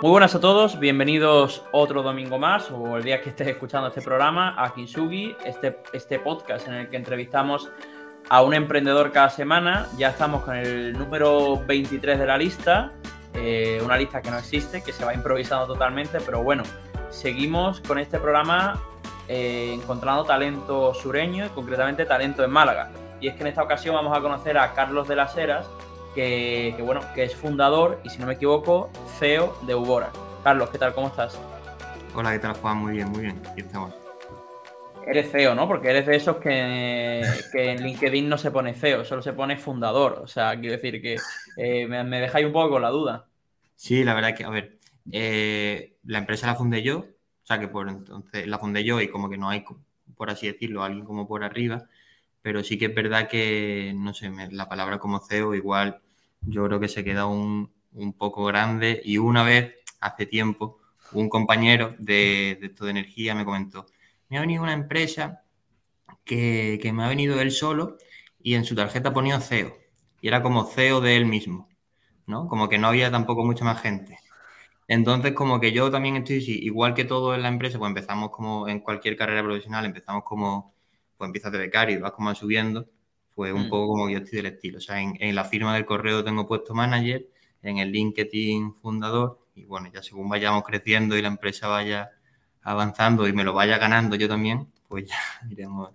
Muy buenas a todos, bienvenidos otro domingo más o el día que estés escuchando este programa a Kinsugi, este, este podcast en el que entrevistamos a un emprendedor cada semana. Ya estamos con el número 23 de la lista, eh, una lista que no existe, que se va improvisando totalmente, pero bueno, seguimos con este programa eh, encontrando talento sureño y concretamente talento en Málaga. Y es que en esta ocasión vamos a conocer a Carlos de las Heras, que, bueno, que es fundador y si no me equivoco, CEO de Ubora. Carlos, ¿qué tal? ¿Cómo estás? Hola, ¿qué tal, Juan? Muy bien, muy bien. Aquí estamos. Eres CEO, ¿no? Porque eres de esos que, en LinkedIn no se pone CEO, solo se pone fundador. O sea, quiero decir que eh, me, dejáis un poco con la duda. Sí, la verdad es que, a ver, eh, la empresa la fundé yo, o sea que por entonces la fundé yo y como que no hay, por así decirlo, alguien como por arriba pero sí que es verdad que, no sé, la palabra como CEO igual yo creo que se queda un, poco grande y una vez, hace tiempo, un compañero de, esto de energía me comentó, me ha venido una empresa que, me ha venido él solo y en su tarjeta ponía CEO y era como CEO de él mismo, ¿no? Como que no había tampoco mucha más gente. Entonces, como que yo también estoy, igual que todo en la empresa, pues empezamos como en cualquier carrera profesional, empezamos como pues empiezas de becario y vas como subiendo, pues un mm. poco como yo estoy del estilo. O sea, en, la firma del correo tengo puesto manager, en el LinkedIn fundador, y bueno, ya según vayamos creciendo y la empresa vaya avanzando y me lo vaya ganando yo también, pues ya iremos,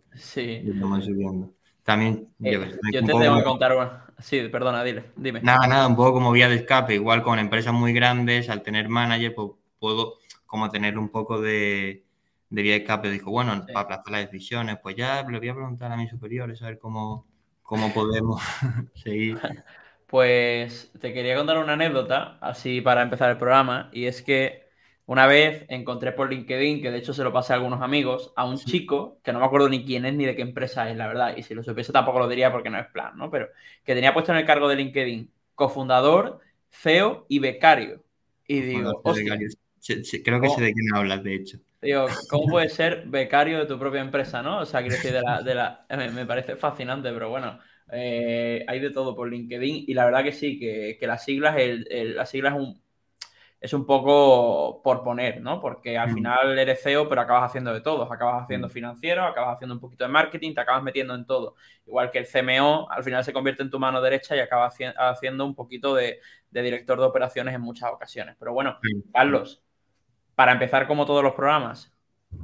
subiendo. También eh, yo, te tengo que contar una. Sí, perdona, dile, dime. Nada, nada, un poco como vía de escape, igual con empresas muy grandes, al tener manager, pues puedo como tener un poco de, de vía escape. Dijo, bueno, para aplazar las decisiones, pues ya le voy a preguntar a mis superiores a ver cómo, cómo podemos seguir. Pues te quería contar una anécdota, así para empezar el programa, y es que una vez encontré por LinkedIn, que de hecho se lo pasé a algunos amigos, a un chico, que no me acuerdo ni quién es ni de qué empresa es, la verdad, y si lo supiese tampoco lo diría porque no es plan, ¿no? Pero que tenía puesto en el cargo de LinkedIn cofundador, CEO y becario. Y digo. Creo que sé de quién hablas, de hecho. Digo, ¿cómo puedes ser becario de tu propia empresa, no? O sea, quiero decir, de la, de la, me parece fascinante, pero bueno, eh, hay de todo por LinkedIn y la verdad que sí, que, las siglas, el, las siglas es un, es un poco por poner, ¿no? Porque al mm. final eres CEO, pero acabas haciendo de todo. Acabas haciendo mm. financiero, acabas haciendo un poquito de marketing, te acabas metiendo en todo. Igual que el CMO, al final se convierte en tu mano derecha y acabas haciendo un poquito de, de director de operaciones en muchas ocasiones. Pero bueno, Carlos, para empezar, como todos los programas,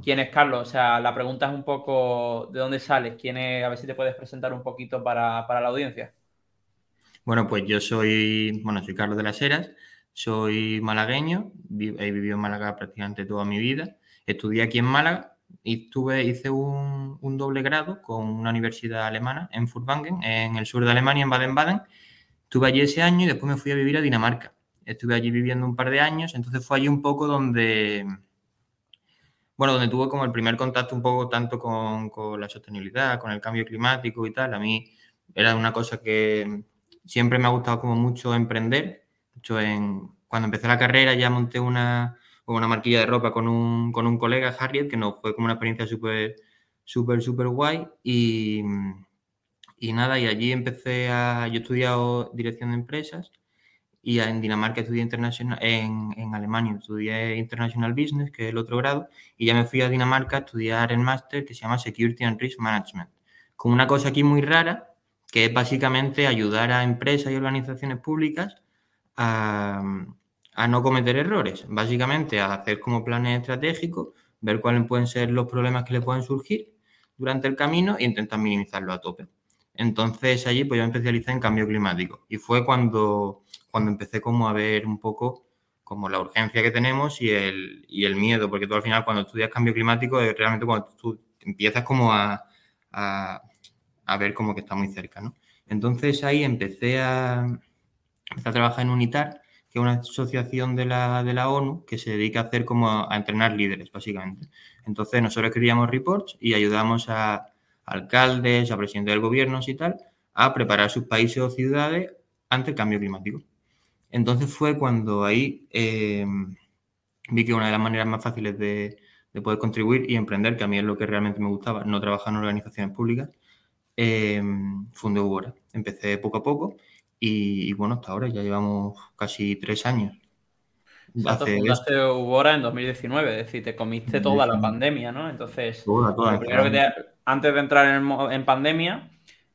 ¿quién es Carlos? O sea, la pregunta es un poco de dónde sales, quién es, a ver si te puedes presentar un poquito para, la audiencia. Bueno, pues yo soy, bueno, soy Carlos de las Heras, soy malagueño, he vivido en Málaga prácticamente toda mi vida, estudié aquí en Málaga y estuve, hice un, un, doble grado con una universidad alemana en Furtwangen, en el sur de Alemania, en Baden-Baden. Estuve allí ese año y después me fui a vivir a Dinamarca estuve allí viviendo un par de años, entonces fue allí un poco donde, bueno, donde tuve como el primer contacto un poco tanto con, la sostenibilidad, con el cambio climático y tal. A mí era una cosa que siempre me ha gustado como mucho emprender. De hecho, en, cuando empecé la carrera ya monté una, una marquilla de ropa con un, con un colega, Harriet, que nos fue como una experiencia súper, súper, súper guay. Y, y nada, y allí empecé a, yo he estudiado dirección de empresas y en Dinamarca estudié internacional, en, en, Alemania estudié International Business, que es el otro grado, y ya me fui a Dinamarca a estudiar el máster que se llama Security and Risk Management, con una cosa aquí muy rara, que es básicamente ayudar a empresas y organizaciones públicas a, a no cometer errores, básicamente a hacer como planes estratégicos, ver cuáles pueden ser los problemas que le pueden surgir durante el camino e intentar minimizarlo a tope. Entonces allí pues yo me especialicé en cambio climático y fue cuando cuando empecé como a ver un poco como la urgencia que tenemos y el, y el miedo, porque tú al final cuando estudias cambio climático es realmente cuando tú empiezas como a, a, a ver como que está muy cerca, ¿no? Entonces ahí empecé a, empecé a trabajar en UNITAR, que es una asociación de la, de la ONU que se dedica a hacer como a entrenar líderes, básicamente. Entonces nosotros escribíamos reports y ayudamos a alcaldes, a presidentes del gobierno y tal, a preparar sus países o ciudades ante el cambio climático. Entonces fue cuando ahí eh, vi que una de las maneras más fáciles de, poder contribuir y emprender, que a mí es lo que realmente me gustaba, no trabajar en organizaciones públicas, eh, fundé Ubora. Empecé poco a poco y, bueno, hasta ahora ya llevamos casi tres años. Hace fundaste Ubora en 2019, es decir, te comiste toda la pandemia, ¿no? Entonces, antes de entrar en, pandemia,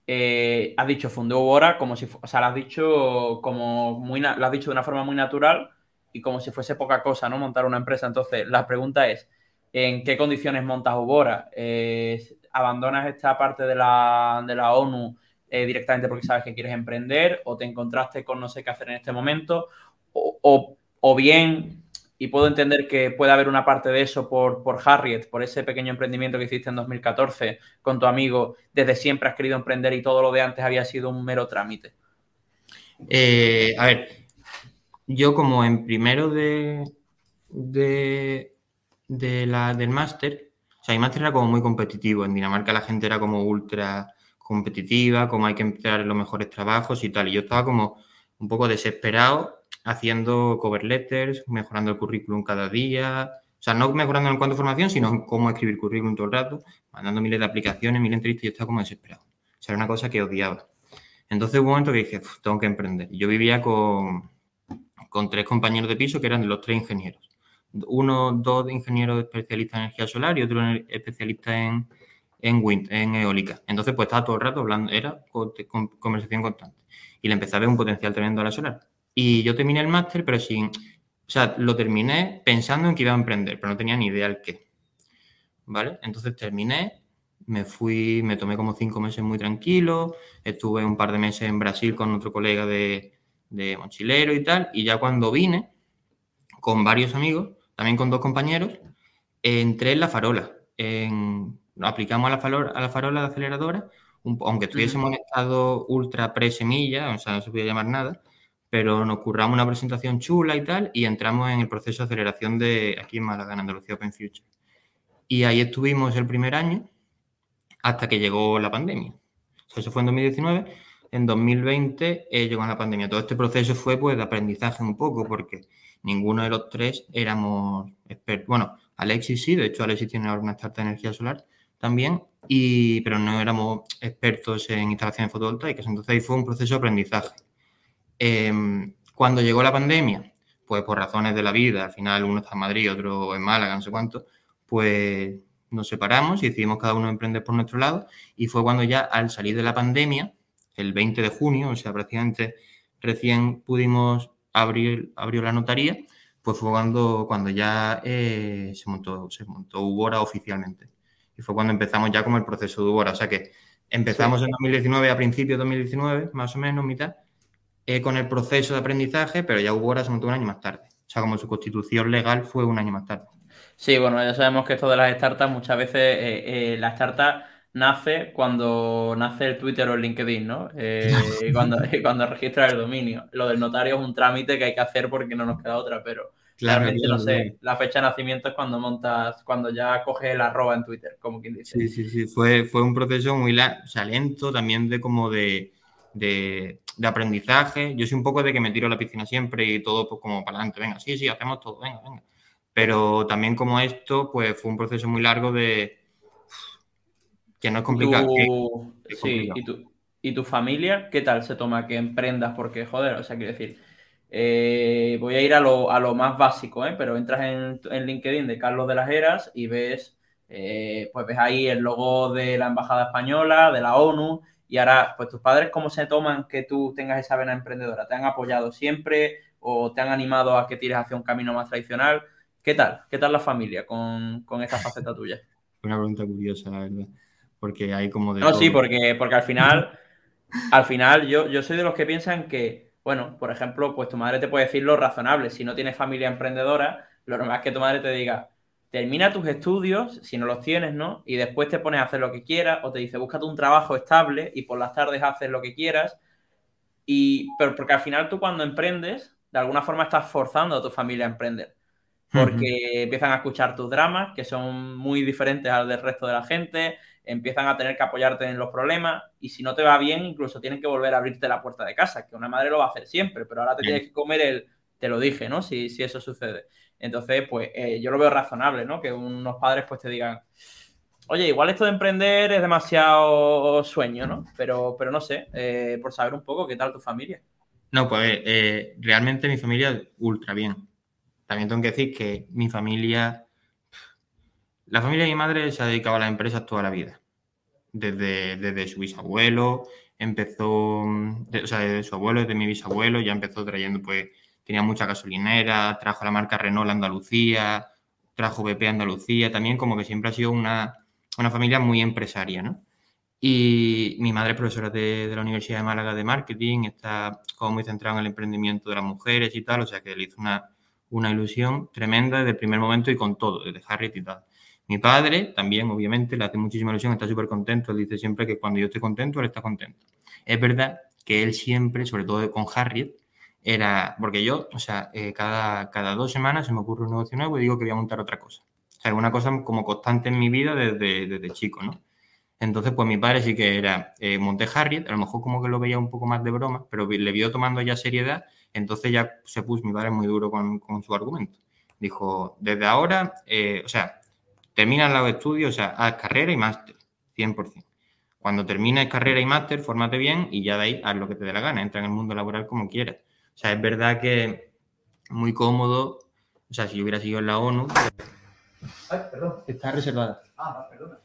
eh, has dicho fundó Ubora como si, o sea, lo has dicho como muy, has dicho de una forma muy natural y como si fuese poca cosa, ¿no? Montar una empresa. Entonces, la pregunta es, ¿en qué condiciones montas Ubora? Eh, ¿Abandonas esta parte de la, de la ONU eh, directamente porque sabes que quieres emprender o te encontraste con no sé qué hacer en este momento? o, o bien, y puedo entender que puede haber una parte de eso por, por Harriet, por ese pequeño emprendimiento que hiciste en 2014 con tu amigo, desde siempre has querido emprender y todo lo de antes había sido un mero trámite. Eh, a ver, yo como en primero de, de, la, del máster, o sea, mi máster era como muy competitivo. En Dinamarca la gente era como ultra competitiva, como hay que empezar en los mejores trabajos y tal. Y yo estaba como un poco desesperado haciendo cover letters, mejorando el currículum cada día, o sea, no mejorando en cuanto a formación, sino en cómo escribir currículum todo el rato, mandando miles de aplicaciones, miles de entrevistas y yo estaba como desesperado. O sea, era una cosa que odiaba. Entonces hubo un momento que dije, tengo que emprender. Yo vivía con, con tres compañeros de piso que eran los tres ingenieros. Uno, dos ingenieros especialistas en energía solar y otro especialista en, en wind, en eólica. Entonces, pues estaba todo el rato hablando, era conversación constante. Y le empecé a ver un potencial tremendo a la solar. Y yo terminé el máster, pero sin. O sea, lo terminé pensando en que iba a emprender, pero no tenía ni idea el qué. ¿Vale? Entonces terminé, me fui, me tomé como cinco meses muy tranquilo, estuve un par de meses en Brasil con otro colega de, mochilero y tal, y ya cuando vine, con varios amigos, también con dos compañeros, entré en la farola. En, aplicamos a la, farola, a la farola de aceleradora, aunque estuviésemos en estado ultra pre-semilla, o sea, no se podía llamar nada, pero nos curramos una presentación chula y tal, y entramos en el proceso de aceleración de aquí en Málaga, en Andalucía Open Future. Y ahí estuvimos el primer año hasta que llegó la pandemia. eso fue en 2019. En 2020 eh, llegó la pandemia. Todo este proceso fue pues de aprendizaje un poco, porque ninguno de los tres éramos expertos. Bueno, Alexis sí, de hecho Alexis tiene ahora una startup de energía solar también, y, pero no éramos expertos en instalaciones fotovoltaicas. Entonces ahí fue un proceso de aprendizaje. Em, cuando llegó la pandemia, pues por razones de la vida, al final uno está en Madrid, otro en Málaga, no sé cuánto, pues nos separamos y decidimos cada uno emprender por nuestro lado. Y fue cuando ya al salir de la pandemia, el 20 de junio, o sea, prácticamente recién pudimos abrir abrió la notaría, pues fue cuando, cuando ya eh, se, montó, se montó Ubora oficialmente. Y fue cuando empezamos ya como el proceso de Ubora. O sea que empezamos en 2019, a principios de 2019, más o menos, mitad, eh, con el proceso de aprendizaje, pero ya hubo horas se montó un año más tarde. O sea, como su constitución legal fue un año más tarde. Sí, bueno, ya sabemos que esto de las startups, muchas veces eh, eh, la startup nace cuando nace el Twitter o el LinkedIn, ¿no? cuando, cuando registras el dominio. Lo del notario es un trámite que hay que hacer porque no nos queda otra, pero Claro, no sé. La fecha de nacimiento es cuando montas, cuando ya coges el arroba en Twitter, como quien dice. Sí, sí, sí. Fue, fue un proceso muy lento, también de como de, de aprendizaje. Yo soy un poco de que me tiro a la piscina siempre y todo pues como para adelante, venga, sí, sí, hacemos todo, venga, venga. Pero también como esto, pues fue un proceso muy largo de que no es complicado. sí, ¿Y, tu, ¿y tu familia qué tal se toma que emprendas? Porque, joder, o sea, quiero decir, eh, voy a ir a lo, a lo más básico, ¿eh? pero entras en, en, LinkedIn de Carlos de las Heras y ves, eh, pues ves ahí el logo de la Embajada Española, de la ONU, y ahora, pues tus padres, ¿cómo se toman que tú tengas esa vena emprendedora? ¿Te han apoyado siempre o te han animado a que tires hacia un camino más tradicional? ¿Qué tal? ¿Qué tal la familia con, esta faceta tuya? Una pregunta curiosa, la verdad. Porque hay como de. No, sí, porque, porque al final, al final yo, yo soy de los que piensan que, bueno, por ejemplo, pues tu madre te puede decir lo razonable. Si no tienes familia emprendedora, lo normal es que tu madre te diga, termina tus estudios, si no los tienes, ¿no? Y después te pones a hacer lo que quieras o te dice, búscate un trabajo estable y por las tardes haces lo que quieras. Y, pero porque al final tú cuando emprendes, de alguna forma estás forzando a tu familia a emprender. Porque empiezan a escuchar tus dramas, que son muy diferentes al del resto de la gente, empiezan a tener que apoyarte en los problemas y si no te va bien, incluso tienen que volver a abrirte la puerta de casa, que una madre lo va a hacer siempre, pero ahora te tienes que comer el, te lo dije, ¿no? Si, si eso sucede. Entonces, pues eh, yo lo veo razonable, ¿no? Que unos padres pues te digan, oye, igual esto de emprender es demasiado sueño, ¿no? Pero, pero no sé, eh, por saber un poco qué tal tu familia. No, pues eh, realmente mi familia ultra bien. también tengo que decir que mi familia, la familia de mi madre se ha dedicado a las empresas toda la vida. Desde, desde su bisabuelo, empezó, o sea, desde su abuelo, desde mi bisabuelo, ya empezó trayendo, pues, tenía mucha gasolinera, trajo la marca Renault a Andalucía, trajo BP a Andalucía, también como que siempre ha sido una, una familia muy empresaria, ¿no? Y mi madre es profesora de, la Universidad de Málaga de Marketing, está como muy centrada en el emprendimiento de las mujeres y tal, o sea que le hizo una, una ilusión tremenda desde el primer momento y con todo, desde Harriet y tal. Mi padre también, obviamente, le hace muchísima ilusión, está súper contento, él dice siempre que cuando yo estoy contento, él está contento. Es verdad que él siempre, sobre todo con Harriet, era, porque yo, o sea, eh, cada, cada dos semanas se me ocurre un negocio nuevo y digo que voy a montar otra cosa. O sea, una cosa como constante en mi vida desde, desde chico, ¿no? Entonces, pues mi padre sí que era eh, Monte Harriet, a lo mejor como que lo veía un poco más de broma, pero le vio tomando ya seriedad, entonces ya se puso mi padre muy duro con, su argumento. Dijo, desde ahora, eh, o sea, termina los estudios, o sea, haz carrera y máster, 100%. Cuando termines carrera y máster, fórmate bien y ya de ahí haz lo que te dé la gana, entra en el mundo laboral como quieras. O sea, es verdad que muy cómodo, o sea, si yo hubiera sido en la ONU... Ay, perdón. Está reservada. Ah, perdona.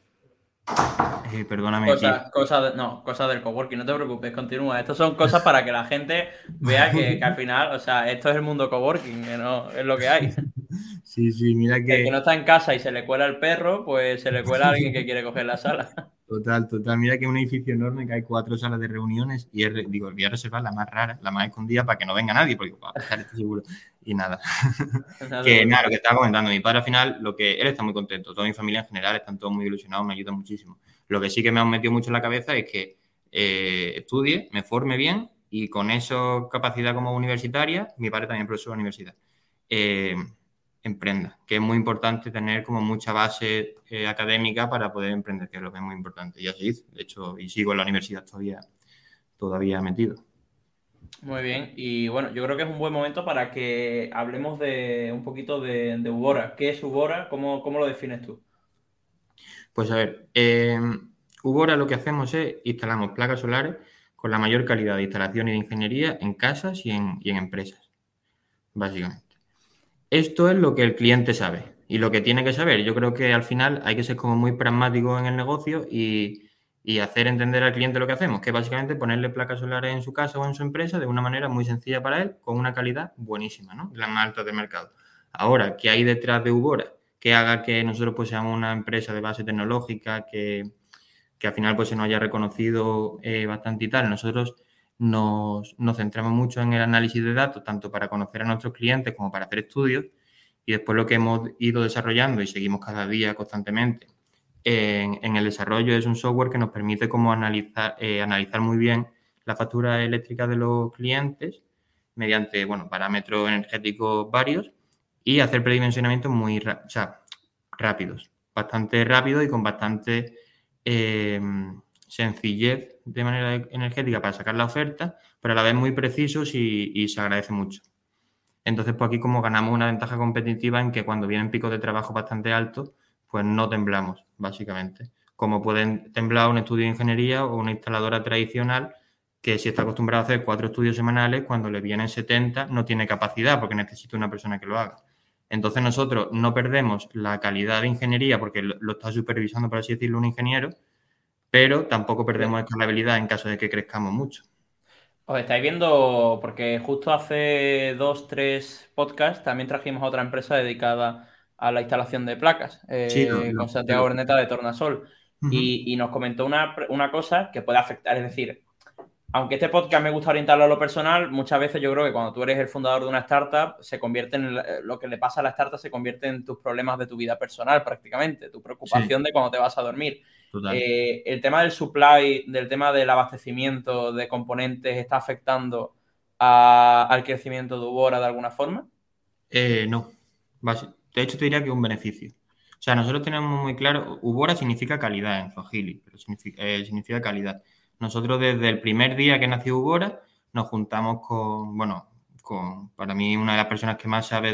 Eh, perdóname. Cosa, no, cosas del coworking, no te preocupes, continúa. Estas son cosas para que la gente vea que, al final, o sea, esto es el mundo coworking, que no es lo que hay. Sí, sí, mira que. El que no está en casa y se le cuela el perro, pues se le cuela a alguien que quiere coger la sala. Total, total. Mira que es un edificio enorme que hay cuatro salas de reuniones y digo, voy a reservar la más rara, la más escondida para que no venga nadie, porque va a estar seguro. Y nada. que nada, lo que estaba comentando, mi padre al final, lo que él está muy contento, toda mi familia en general están todos muy ilusionados, me ayudan muchísimo. Lo que sí que me ha metido mucho en la cabeza es que eh, estudie, me forme bien y con esa capacidad como universitaria, mi padre también profesor de universidad. Eh, emprenda, que es muy importante tener como mucha base eh, académica para poder emprender, que es lo que es muy importante. Y así hizo, de hecho, y sigo en la universidad todavía, todavía metido. Muy bien, y bueno, yo creo que es un buen momento para que hablemos de un poquito de, Ubora. ¿Qué es Ubora? ¿Cómo, ¿Cómo, lo defines tú? Pues a ver, eh, Ubora lo que hacemos es instalamos placas solares con la mayor calidad de instalación y de ingeniería en casas y en, y en empresas, básicamente. Esto es lo que el cliente sabe y lo que tiene que saber. Yo creo que al final hay que ser como muy pragmático en el negocio y, hacer entender al cliente lo que hacemos, que básicamente ponerle placas solares en su casa o en su empresa de una manera muy sencilla para él, con una calidad buenísima, ¿no? La más alta del mercado. Ahora, ¿qué hay detrás de Ubora? Que haga que nosotros pues seamos una empresa de base tecnológica, que, al final pues se nos haya reconocido eh, bastante y tal. Nosotros nos, centramos mucho en el análisis de datos, tanto para conocer a nuestros clientes como para hacer estudios. Y después lo que hemos ido desarrollando y seguimos cada día constantemente en, el desarrollo es un software que nos permite como analizar, eh, analizar muy bien la factura eléctrica de los clientes mediante bueno, parámetros energéticos varios y hacer predimensionamientos muy rápidos, bastante rápido y con bastante eh, sencillez de manera energética para sacar la oferta, pero a la vez muy precisos y, se agradece mucho. Entonces, pues aquí como ganamos una ventaja competitiva en que cuando vienen picos de trabajo bastante altos, pues no temblamos, básicamente. Como pueden temblar un estudio de ingeniería o una instaladora tradicional que si está acostumbrado a hacer cuatro estudios semanales, cuando le vienen 70 no tiene capacidad porque necesita una persona que lo haga. Entonces nosotros no perdemos la calidad de ingeniería porque lo está supervisando, por así decirlo, un ingeniero, pero tampoco perdemos escalabilidad en caso de que crezcamos mucho. Os estáis viendo, porque justo hace dos, tres podcasts también trajimos a otra empresa dedicada a la instalación de placas, eh, con Santiago Berneta de Tornasol. y, nos comentó una, una, cosa que puede afectar, es decir, aunque este podcast me gusta orientarlo a lo personal, muchas veces yo creo que cuando tú eres el fundador de una startup, se convierte en lo que le pasa a la startup, se convierte en tus problemas de tu vida personal prácticamente, tu preocupación de cuando te vas a dormir. Eh, el tema del supply, del tema del abastecimiento de componentes, ¿está afectando al crecimiento de Ubora de alguna forma? Eh, no. De hecho, te diría que es un beneficio. O sea, nosotros tenemos muy claro, Ubora significa calidad en Swahili, pero eh, significa calidad. Nosotros desde el primer día que nació Ubora nos juntamos con, bueno, con para mí una de las personas que más sabe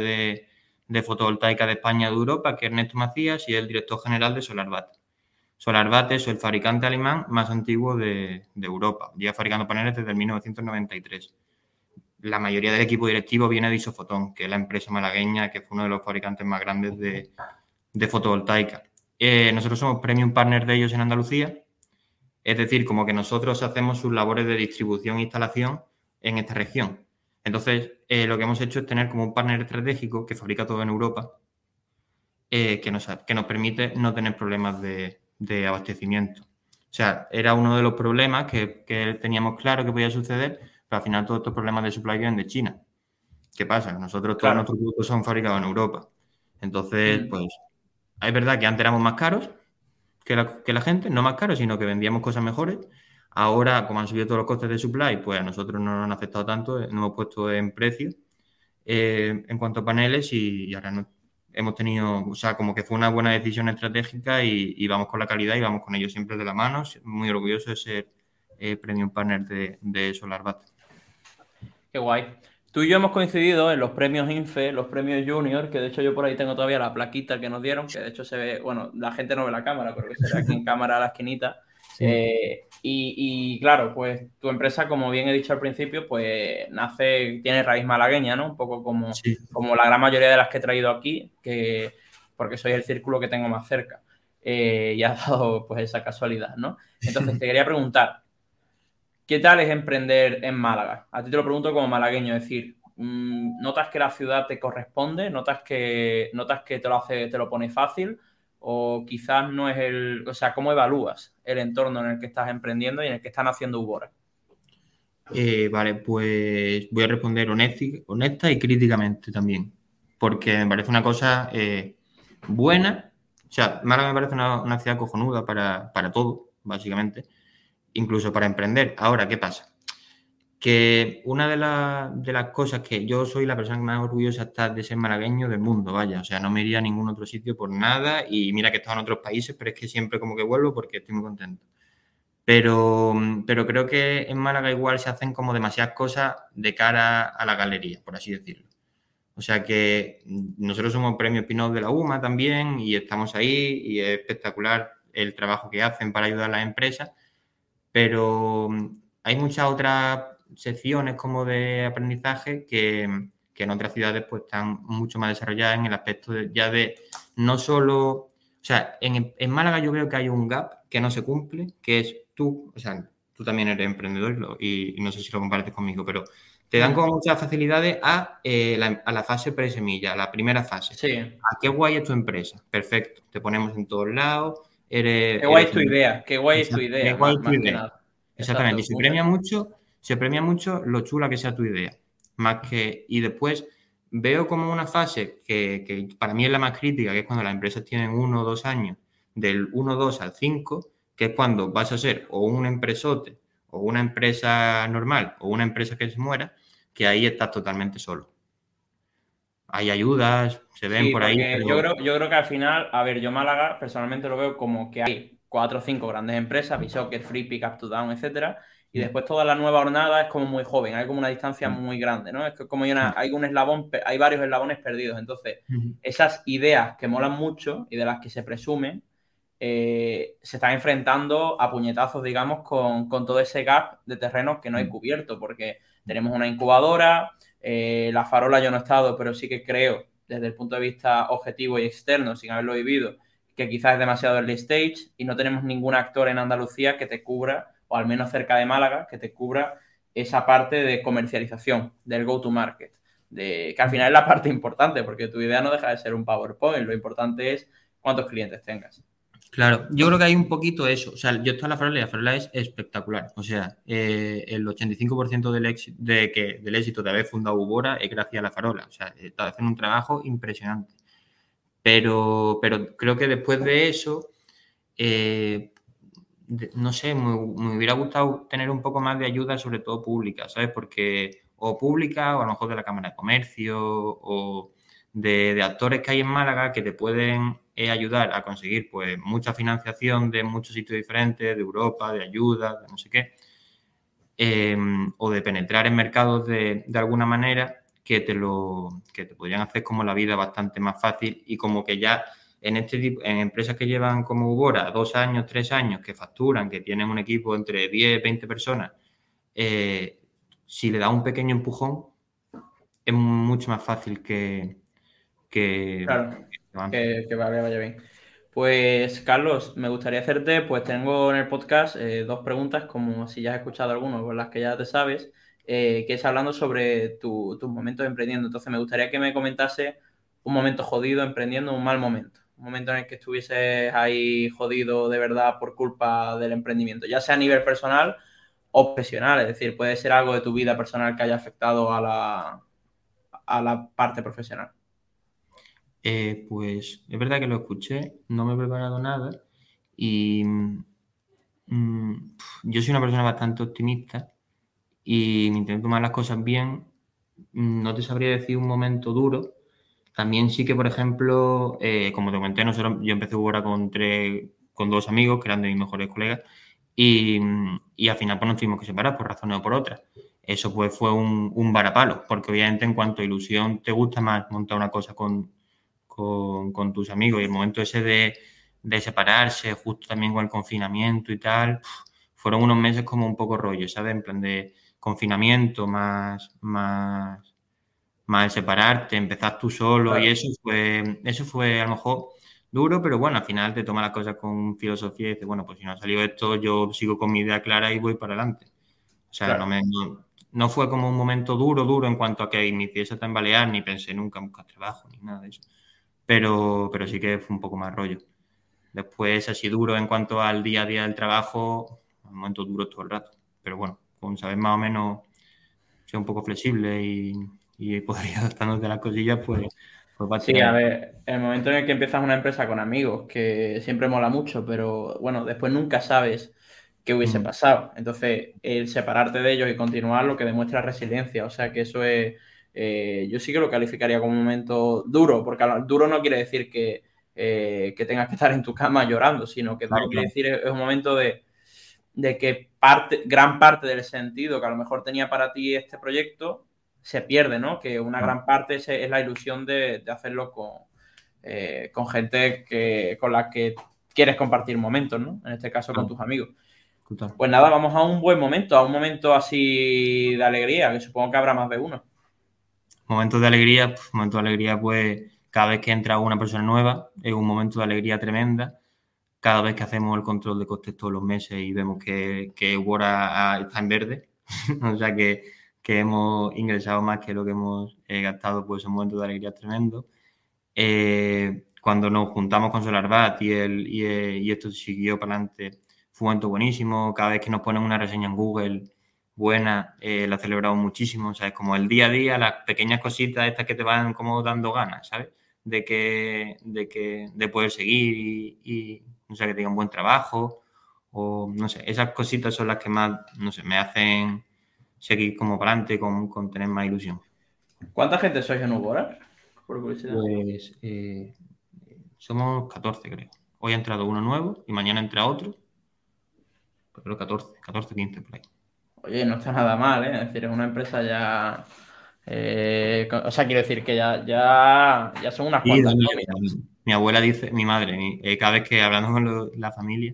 de, fotovoltaica de España de Europa, que es Ernesto Macías, y es el director general de SolarBat. SolarBat es el fabricante alemán más antiguo de, Europa. Lleva fabricando paneles desde 1993. la mayoría del equipo directivo viene de Isofotón, que es la empresa malagueña que fue uno de los fabricantes más grandes de, de fotovoltaica. Eh, nosotros somos premium partner de ellos en Andalucía, es decir, como que nosotros hacemos sus labores de distribución e instalación en esta región. Entonces, eh, lo que hemos hecho es tener como un partner estratégico que fabrica todo en Europa, eh, que, nos, que, nos, permite no tener problemas de, de, abastecimiento. O sea, era uno de los problemas que, que, teníamos claro que podía suceder, pero al final todos estos problemas de supply vienen de China. ¿Qué pasa? Nosotros todos nuestros productos son fabricados en Europa. Entonces, mm. pues es verdad que antes éramos más caros que la, gente, no más caros, sino que vendíamos cosas mejores. Ahora, como han subido todos los costes de supply, pues a nosotros no nos han afectado tanto, no hemos puesto en precio eh, en cuanto a paneles y, ahora hemos tenido, o sea, como que fue una buena decisión estratégica y, vamos con la calidad y vamos con ellos siempre de la mano. Muy orgulloso de ser eh, premium partner de, de SolarBat. Qué guay. Tú y yo hemos coincidido en los premios INFE, los premios Junior, que de hecho yo por ahí tengo todavía la plaquita que nos dieron, que de hecho se ve, bueno, la gente no ve la cámara, pero que se ve aquí en cámara a la esquinita. Eh, y, claro, pues tu empresa, como bien he dicho al principio, pues nace, tiene raíz malagueña, ¿no? Un poco como, como la gran mayoría de las que he traído aquí, que, porque soy el círculo que tengo más cerca. Eh, y ha dado pues esa casualidad, ¿no? Entonces te quería preguntar, ¿Qué tal es emprender en Málaga? A ti te lo pregunto como malagueño, es decir, mm, ¿notas que la ciudad te corresponde? ¿Notas que, notas que te lo hace, te lo pone fácil? O quizás no es el. O sea, ¿cómo evalúas el entorno en el que estás emprendiendo y en el que están haciendo Ubora? Eh, vale, pues voy a responder honesta y críticamente también. Porque me parece una cosa eh, buena. O sea, Málaga me parece una, ciudad cojonuda para, para todo, básicamente incluso para emprender. Ahora, ¿qué pasa? Que una de, las cosas que yo soy la persona más orgullosa de ser malagueño del mundo, vaya, o sea, no me iría a ningún otro sitio por nada y mira que he estado en otros países, pero es que siempre como que vuelvo porque estoy muy contento. Pero, pero creo que en Málaga igual se hacen como demasiadas cosas de cara a la galería, por así decirlo. O sea que nosotros somos premio Pinot de la UMA también y estamos ahí y es espectacular el trabajo que hacen para ayudar a las empresas pero mm, hay muchas otras secciones como de aprendizaje que, en otras ciudades pues están mucho más desarrolladas en el aspecto ya de no solo, o sea, en, Málaga yo creo que hay un gap que no se cumple, que es tú, o sea, tú también eres emprendedor y, no sé si lo compartes conmigo, pero te dan como muchas facilidades a, eh, la, a la fase pre-semilla, a la primera fase. Sí. ¿A qué guay es tu empresa? Perfecto, te ponemos en todos lados, qué guay es tu idea, qué guay es tu idea. Exactamente, y se premia mucho, se premia mucho lo chula que sea tu idea. Más que, y después veo como una fase que, para mí es la más crítica, que es cuando las empresas tienen uno o dos años, del 1, 2 al 5, que es cuando vas a ser o un empresote, o una empresa normal, o una empresa que se muera, que ahí estás totalmente solo. Hay ayudas, se ven por ahí. Yo, creo, yo creo que al final, a ver, yo Málaga personalmente lo veo como que hay cuatro o cinco grandes empresas, Bishocker, Free, Pick Up to Down, etcétera, y mm. después toda la nueva hornada es como muy joven, hay como una distancia mm. muy grande, ¿no? Es que como hay, una, mm. hay un eslabón, hay varios eslabones perdidos. Entonces, esas ideas que molan mucho y de las que se presume, eh, se están enfrentando a puñetazos, digamos, con, con, todo ese gap de terrenos que no hay cubierto, porque tenemos una incubadora, eh, la farola yo no he estado, pero sí que creo, desde el punto de vista objetivo y externo, sin haberlo vivido, que quizás es demasiado early stage y no tenemos ningún actor en Andalucía que te cubra, o al menos cerca de Málaga, que te cubra esa parte de comercialización, del go-to-market, de, que al final es la parte importante, porque tu idea no deja de ser un PowerPoint, lo importante es cuántos clientes tengas. Claro, yo creo que hay un poquito eso. O sea, yo estoy en la farola y la farola es espectacular. O sea, eh, el 85% del éxito, de que, del éxito de haber fundado Ubora es gracias a la farola. O sea, está haciendo un trabajo impresionante. Pero, pero creo que después de eso, eh, no sé, me, hubiera gustado tener un poco más de ayuda, sobre todo pública, ¿sabes? Porque o pública, o a lo mejor de la Cámara de Comercio, o de, actores que hay en Málaga que te pueden es ayudar a conseguir pues mucha financiación de muchos sitios diferentes, de Europa, de ayuda, de no sé qué, em, o de penetrar en mercados de, de, alguna manera que te lo que te podrían hacer como la vida bastante más fácil y como que ya en este tipo, en empresas que llevan como Ubora dos años, tres años, que facturan, que tienen un equipo entre 10, 20 personas, eh, si le da un pequeño empujón, es mucho más fácil que, que, que, vaya bien. Pues Carlos, me gustaría hacerte, pues tengo en el podcast eh, dos preguntas, como si ya has escuchado alguno, con las que ya te sabes, eh, que es hablando sobre tus momentos emprendiendo. Entonces me gustaría que me comentase un momento jodido emprendiendo, un mal momento, un momento en el que estuvieses ahí jodido de verdad por culpa del emprendimiento, ya sea a nivel personal o profesional, es decir, puede ser algo de tu vida personal que haya afectado a la, a la parte profesional. Eh, pues es verdad que lo escuché, no me he preparado nada y mm, yo soy una persona bastante optimista y intento tomar las cosas bien. No te sabría decir un momento duro. También sí que, por ejemplo, eh, como te comenté, nosotros, yo empecé ahora con, tres, con dos amigos que eran de mis mejores colegas y, y al final pues, nos tuvimos que separar por razones o por otras. Eso pues fue un, un varapalo, porque obviamente en cuanto a ilusión te gusta más montar una cosa con, con, con tus amigos y el momento ese de, de, separarse, justo también con el confinamiento y tal, fueron unos meses como un poco rollo, ¿sabes? En plan de confinamiento, más, más, más separarte, empezar tú solo y eso fue, eso fue a lo mejor duro, pero bueno, al final te tomas las cosas con filosofía y dices, bueno, pues si no ha salido esto, yo sigo con mi idea clara y voy para adelante. O sea, no, me, no, fue como un momento duro, duro en cuanto a que inicié a tambalear, ni pensé nunca en buscar trabajo, ni nada de eso. Pero, pero sí que fue un poco más rollo. Después, así duro en cuanto al día a día del trabajo, un momento duro todo el rato. Pero bueno, con saber más o menos ser un poco flexible y, y poder ir adaptándote a las cosillas, pues, pues Sí, a ver, el momento en el que empiezas una empresa con amigos, que siempre mola mucho, pero bueno, después nunca sabes qué hubiese mm. pasado. Entonces, el separarte de ellos y continuar lo que demuestra resiliencia. O sea que eso es. Eh, yo sí que lo calificaría como un momento duro, porque duro no quiere decir que, eh, que tengas que estar en tu cama llorando, sino que quiere decir es un momento de, de que parte, gran parte del sentido que a lo mejor tenía para ti este proyecto se pierde, ¿no? Que una gran parte es, la ilusión de, hacerlo con, eh, con gente que, con la que quieres compartir momentos, ¿no? En este caso con tus amigos. Pues nada, vamos a un buen momento, a un momento así de alegría, que supongo que habrá más de uno. Momentos de alegría, momentos de alegría, pues cada vez que entra una persona nueva es un momento de alegría tremenda. Cada vez que hacemos el control de costes todos los meses y vemos que, que está en verde, o sea que, que, hemos ingresado más que lo que hemos eh, gastado, pues es un momento de alegría tremendo. Eh, cuando nos juntamos con SolarBat y, el, y, eh, y esto siguió para adelante fue un momento buenísimo. Cada vez que nos ponen una reseña en Google buena, eh, la celebramos muchísimo. ¿sabes? Como el día a día, las pequeñas cositas estas que te van como dando ganas, ¿sabes? De que, de que, de poder seguir y, y no sé, que tenga un buen trabajo. O no sé, esas cositas son las que más, no sé, me hacen seguir como para adelante con, con tener más ilusión. ¿Cuánta gente sois en Ubora? Pues eh, somos 14, creo. Hoy ha entrado uno nuevo y mañana entra otro creo 14, 14, 15 por ahí. Oye, no está nada mal, ¿eh? Es decir, es una empresa ya. Eh, o sea, quiero decir que ya, ya, ya son unas cuantas. mi, abuela dice, mi madre, eh, cada vez que hablando con la familia,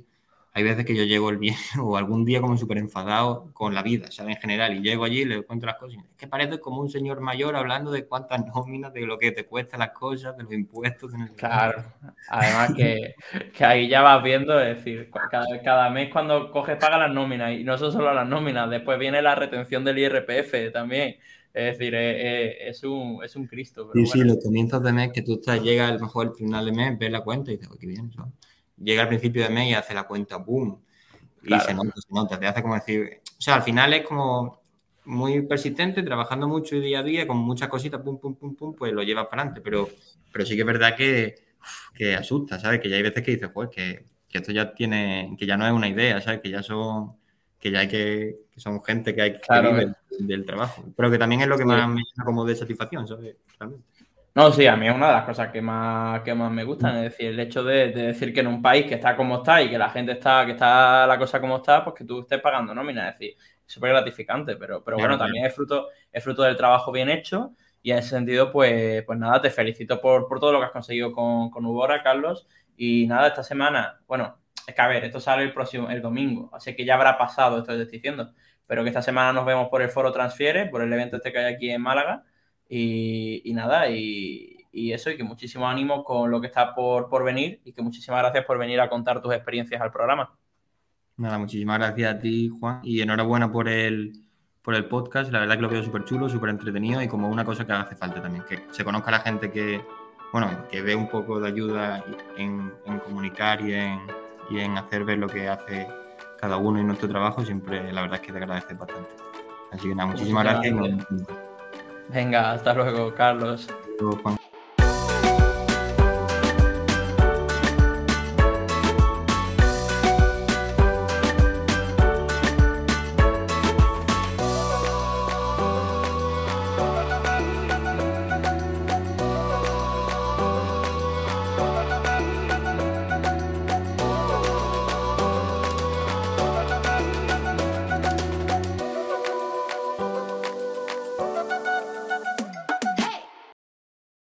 hay veces que yo llego el viernes o algún día como súper enfadado con la vida, ¿sabes? En general, y llego allí y le cuento las cosas. Es que parece como un señor mayor hablando de cuántas nóminas, de lo que te cuesta las cosas, de los impuestos. claro, además que, que, ahí ya vas viendo, es decir, cada, cada mes cuando coges paga las nóminas y no son solo las nóminas, después viene la retención del IRPF también. Es decir, es, un, es un Cristo. sí, sí, los comienzos de mes que tú estás, llega a lo mejor el final de mes, ves la cuenta y dices, qué bien, ¿sabes? Llega al principio de mes y hace la cuenta, boom, y se nota, se nota, te hace como decir, o sea, al final es como muy persistente, trabajando mucho día a día, con muchas cositas, pum, pum, pum, pum, pues lo llevas para adelante, pero, pero sí que es verdad que, que asusta, ¿sabes? Que ya hay veces que dices, pues, que, que, esto ya tiene, que ya no es una idea, ¿sabes? Que ya son, que ya hay que, que son gente que hay que claro, vivir del, trabajo, pero que también es lo que más me da como de satisfacción, ¿sabes? Realmente. No, sí, a mí es una de las cosas que más, que más me gustan, es decir, el hecho de, decir que en un país que está como está y que la gente está, que está la cosa como está, pues que tú estés pagando nómina, es decir, es súper gratificante, pero, pero bueno, también es fruto, es fruto del trabajo bien hecho y en ese sentido, pues, pues nada, te felicito por, por todo lo que has conseguido con, con Ubora, Carlos, y nada, esta semana, bueno, es que a ver, esto sale el próximo, el domingo, así que ya habrá pasado esto que estoy diciendo, pero que esta semana nos vemos por el Foro Transfiere, por el evento este que hay aquí en Málaga. Y, nada, y, eso, y que muchísimo ánimo con lo que está por, por venir y que muchísimas gracias por venir a contar tus experiencias al programa. Nada, muchísimas gracias a ti, Juan, y enhorabuena por el, por el podcast. La verdad que lo veo súper chulo, súper entretenido y como una cosa que hace falta también, que se conozca la gente que, bueno, que ve un poco de ayuda en, comunicar y en, y en hacer ver lo que hace cada uno en nuestro trabajo, siempre la verdad es que te agradece bastante. Así que nada, muchísimas, gracias. Venga, hasta luego, Carlos. Hasta luego, Juan.